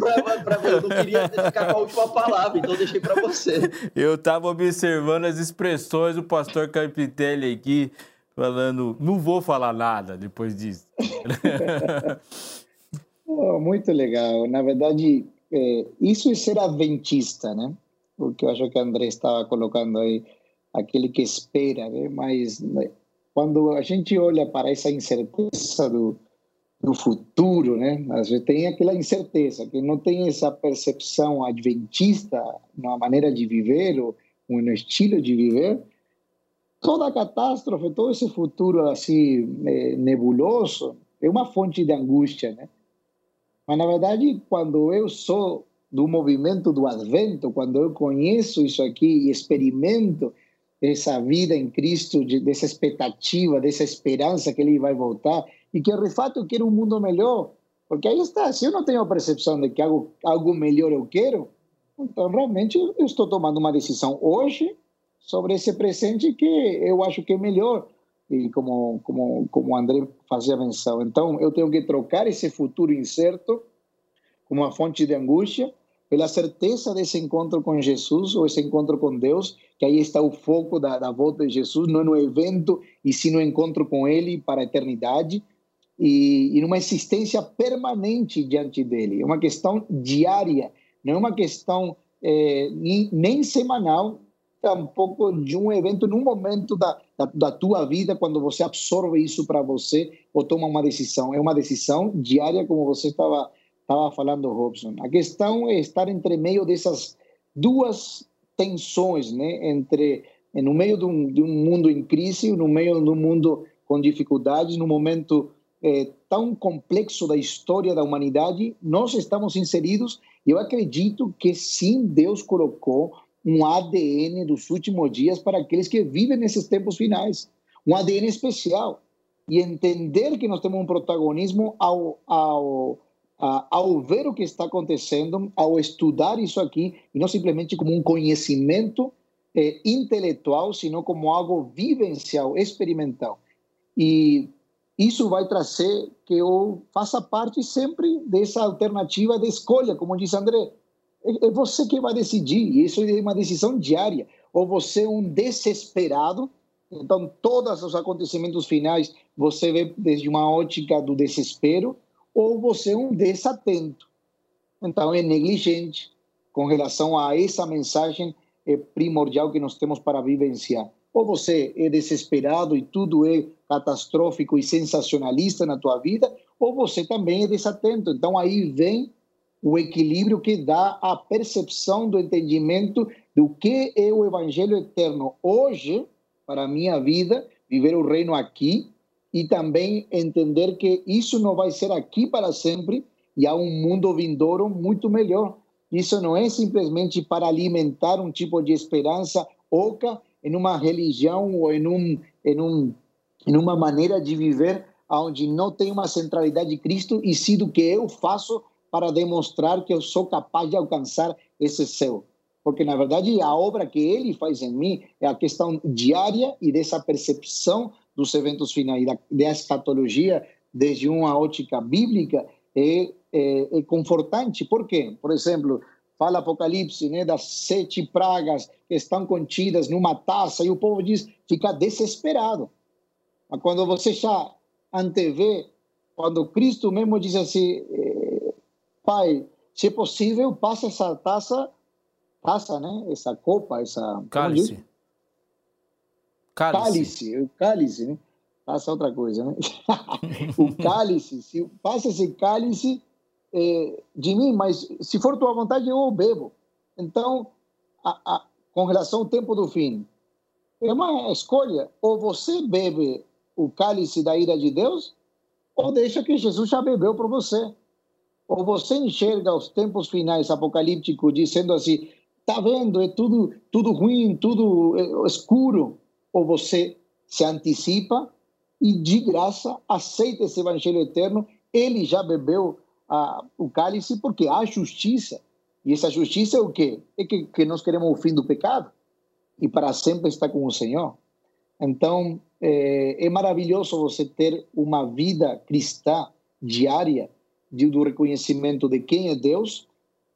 para ver, eu não queria ficar com a última palavra, então deixei para você. Eu estava observando as expressões do pastor Campitelli aqui, falando, não vou falar nada depois disso. oh, muito legal. Na verdade, é, isso é ser adventista, né? Porque eu acho que o André estava colocando aí, aquele que espera, né? Mas né, quando a gente olha para essa incerteza do, do futuro, né? A gente tem aquela incerteza, que não tem essa percepção adventista na maneira de viver ou no estilo de viver, toda catástrofe, todo esse futuro assim é, nebuloso é uma fonte de angústia, né? Mas, na verdade, quando eu sou do movimento do advento, quando eu conheço isso aqui e experimento essa vida em Cristo, de, dessa expectativa, dessa esperança que Ele vai voltar e que, de fato, eu quero um mundo melhor. Porque aí está, se eu não tenho a percepção de que algo, algo melhor eu quero, então realmente eu estou tomando uma decisão hoje sobre esse presente que eu acho que é melhor e como como como o André fazia menção. Então eu tenho que trocar esse futuro incerto como uma fonte de angústia pela certeza desse encontro com Jesus ou esse encontro com Deus, que aí está o foco da, da volta de Jesus, não no evento e sim no encontro com Ele para a eternidade e, e numa existência permanente diante dele. É uma questão diária, não é uma questão é, nem, nem semanal, tampouco de um evento num momento da, da, da tua vida, quando você absorve isso para você ou toma uma decisão. É uma decisão diária, como você estava estava falando Robson. A questão é estar entre meio dessas duas tensões, né? Entre no meio de um, de um mundo em crise, no meio de um mundo com dificuldades, num momento é, tão complexo da história da humanidade, nós estamos inseridos. E eu acredito que sim, Deus colocou um ADN dos últimos dias para aqueles que vivem nesses tempos finais. Um ADN especial. E entender que nós temos um protagonismo ao, ao, ao ver o que está acontecendo, ao estudar isso aqui, e não simplesmente como um conhecimento eh, intelectual, sino como algo vivencial, experimental. E isso vai trazer que eu faça parte sempre dessa alternativa de escolha, como diz André. É, é você que vai decidir, isso é uma decisão diária. Ou você é um desesperado, então todos os acontecimentos finais você vê desde uma ótica do desespero, ou você é um desatento. Então é negligente com relação a essa mensagem é primordial que nós temos para vivenciar. Ou você é desesperado e tudo é catastrófico e sensacionalista na tua vida, ou você também é desatento. Então aí vem o equilíbrio que dá a percepção do entendimento do que é o evangelho eterno hoje para a minha vida, viver o reino aqui e também entender que isso não vai ser aqui para sempre e há um mundo vindouro muito melhor. Isso não é simplesmente para alimentar um tipo de esperança oca em uma religião ou em um, em um em uma maneira de viver onde não tem uma centralidade de Cristo e sim do que eu faço para demonstrar que eu sou capaz de alcançar esse céu. Porque, na verdade, a obra que ele faz em mim é a questão diária e dessa percepção dos eventos finais, da, da escatologia, desde uma ótica bíblica, é, é, é confortante. Por quê? Por exemplo, fala Apocalipse, né, das sete pragas que estão contidas numa taça, e o povo diz, fica desesperado. Mas quando você já antevê, quando Cristo mesmo diz assim, eh, Pai, se é possível, passa essa taça, taça, né, essa copa, essa... Cálice. Cálice. Cálice, o cálice, né? É outra coisa, né? o cálice, se passa esse cálice é, de mim, mas se for tua vontade, eu bebo. Então, a, a, com relação ao tempo do fim, é uma escolha. Ou você bebe o cálice da ira de Deus, ou deixa que Jesus já bebeu para você. Ou você enxerga os tempos finais apocalípticos dizendo assim, tá vendo, é tudo, tudo ruim, tudo é, escuro. Ou você se antecipa e de graça aceita esse evangelho eterno. Ele já bebeu a, o cálice porque há justiça. E essa justiça é o quê? É que, que nós queremos o fim do pecado e para sempre estar com o Senhor. Então, é, é maravilhoso você ter uma vida cristã diária de, do reconhecimento de quem é Deus,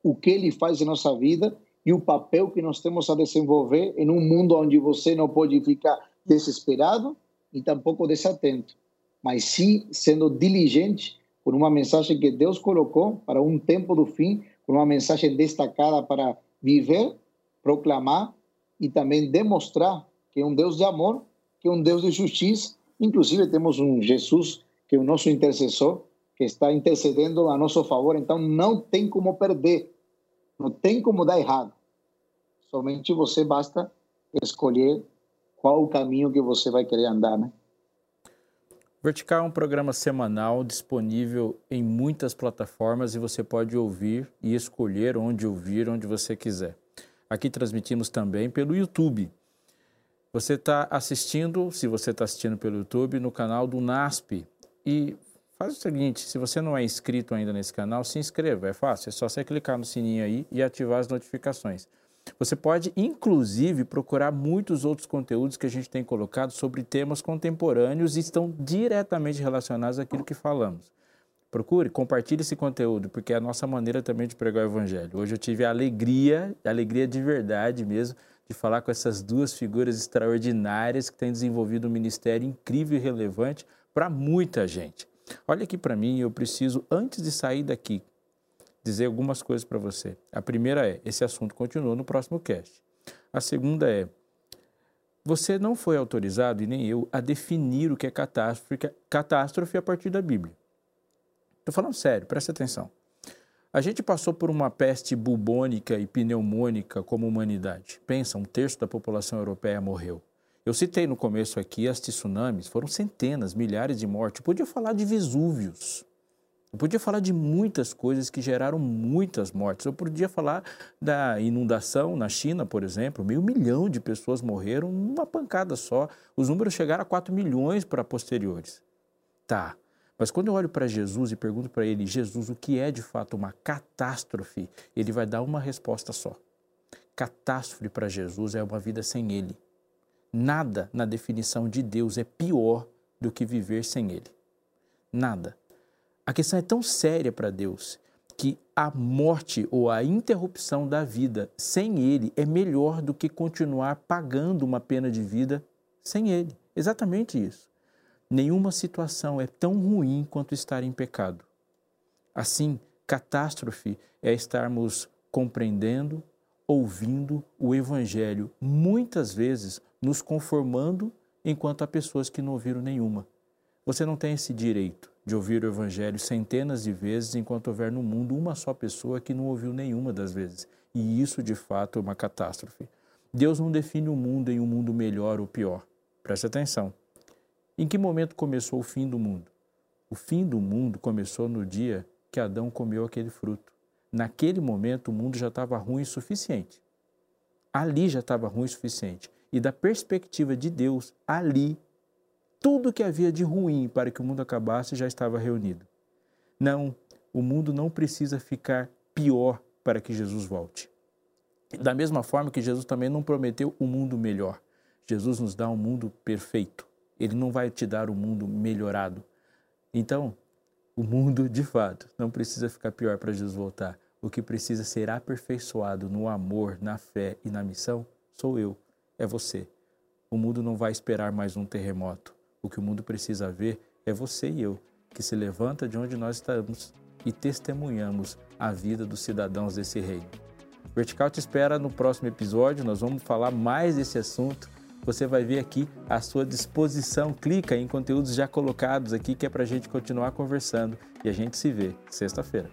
o que Ele faz em nossa vida e o papel que nós temos a desenvolver em um mundo onde você não pode ficar desesperado e tampouco desatento, mas sim sendo diligente com uma mensagem que Deus colocou para um tempo do fim, com uma mensagem destacada para viver, proclamar e também demonstrar que é um Deus de amor, que é um Deus de justiça. Inclusive, temos um Jesus, que é o nosso intercessor, que está intercedendo a nosso favor. Então, não tem como perder, não tem como dar errado. Somente você basta escolher qual o caminho que você vai querer andar, né? Vertical é um programa semanal disponível em muitas plataformas e você pode ouvir e escolher onde ouvir, onde você quiser. Aqui transmitimos também pelo YouTube. Você está assistindo, se você está assistindo pelo YouTube, no canal do NASP. E faz o seguinte: se você não é inscrito ainda nesse canal, se inscreva. É fácil, é só você clicar no sininho aí e ativar as notificações. Você pode, inclusive, procurar muitos outros conteúdos que a gente tem colocado sobre temas contemporâneos e estão diretamente relacionados àquilo que falamos. Procure, compartilhe esse conteúdo, porque é a nossa maneira também de pregar o Evangelho. Hoje eu tive a alegria, a alegria de verdade mesmo, de falar com essas duas figuras extraordinárias que têm desenvolvido um ministério incrível e relevante para muita gente. Olha aqui para mim, eu preciso, antes de sair daqui, dizer algumas coisas para você. A primeira é: esse assunto continua no próximo cast. A segunda é: você não foi autorizado, e nem eu, a definir o que é catástrofe, catástrofe a partir da Bíblia. Estou falando sério, presta atenção. A gente passou por uma peste bubônica e pneumônica como humanidade. Pensa, um terço da população europeia morreu. Eu citei no começo aqui as tsunamis, foram centenas, milhares de mortes. Eu podia falar de Vesúvios. Eu podia falar de muitas coisas que geraram muitas mortes. Eu podia falar da inundação na China, por exemplo. Meio milhão de pessoas morreram numa pancada só. Os números chegaram a 4 milhões para posteriores. Tá. Mas quando eu olho para Jesus e pergunto para ele, Jesus, o que é de fato uma catástrofe? Ele vai dar uma resposta só. Catástrofe para Jesus é uma vida sem ele. Nada na definição de Deus é pior do que viver sem ele. Nada. A questão é tão séria para Deus que a morte ou a interrupção da vida sem Ele é melhor do que continuar pagando uma pena de vida sem Ele. Exatamente isso. Nenhuma situação é tão ruim quanto estar em pecado. Assim, catástrofe é estarmos compreendendo, ouvindo o Evangelho, muitas vezes nos conformando enquanto há pessoas que não ouviram nenhuma. Você não tem esse direito de ouvir o Evangelho centenas de vezes, enquanto houver no mundo uma só pessoa que não ouviu nenhuma das vezes. E isso, de fato, é uma catástrofe. Deus não define o mundo em um mundo melhor ou pior. Preste atenção. Em que momento começou o fim do mundo? O fim do mundo começou no dia que Adão comeu aquele fruto. Naquele momento, o mundo já estava ruim o suficiente. Ali já estava ruim o suficiente. E da perspectiva de Deus, ali tudo que havia de ruim para que o mundo acabasse já estava reunido. Não, o mundo não precisa ficar pior para que Jesus volte. Da mesma forma que Jesus também não prometeu um mundo melhor. Jesus nos dá um mundo perfeito. Ele não vai te dar um mundo melhorado. Então, o mundo, de fato, não precisa ficar pior para Jesus voltar. O que precisa ser aperfeiçoado no amor, na fé e na missão sou eu, é você. O mundo não vai esperar mais um terremoto. O que o mundo precisa ver é você e eu, que se levanta de onde nós estamos e testemunhamos a vida dos cidadãos desse reino. Vertical te espera no próximo episódio, nós vamos falar mais desse assunto. Você vai ver aqui à sua disposição. Clica em conteúdos já colocados aqui que é para a gente continuar conversando e a gente se vê sexta-feira.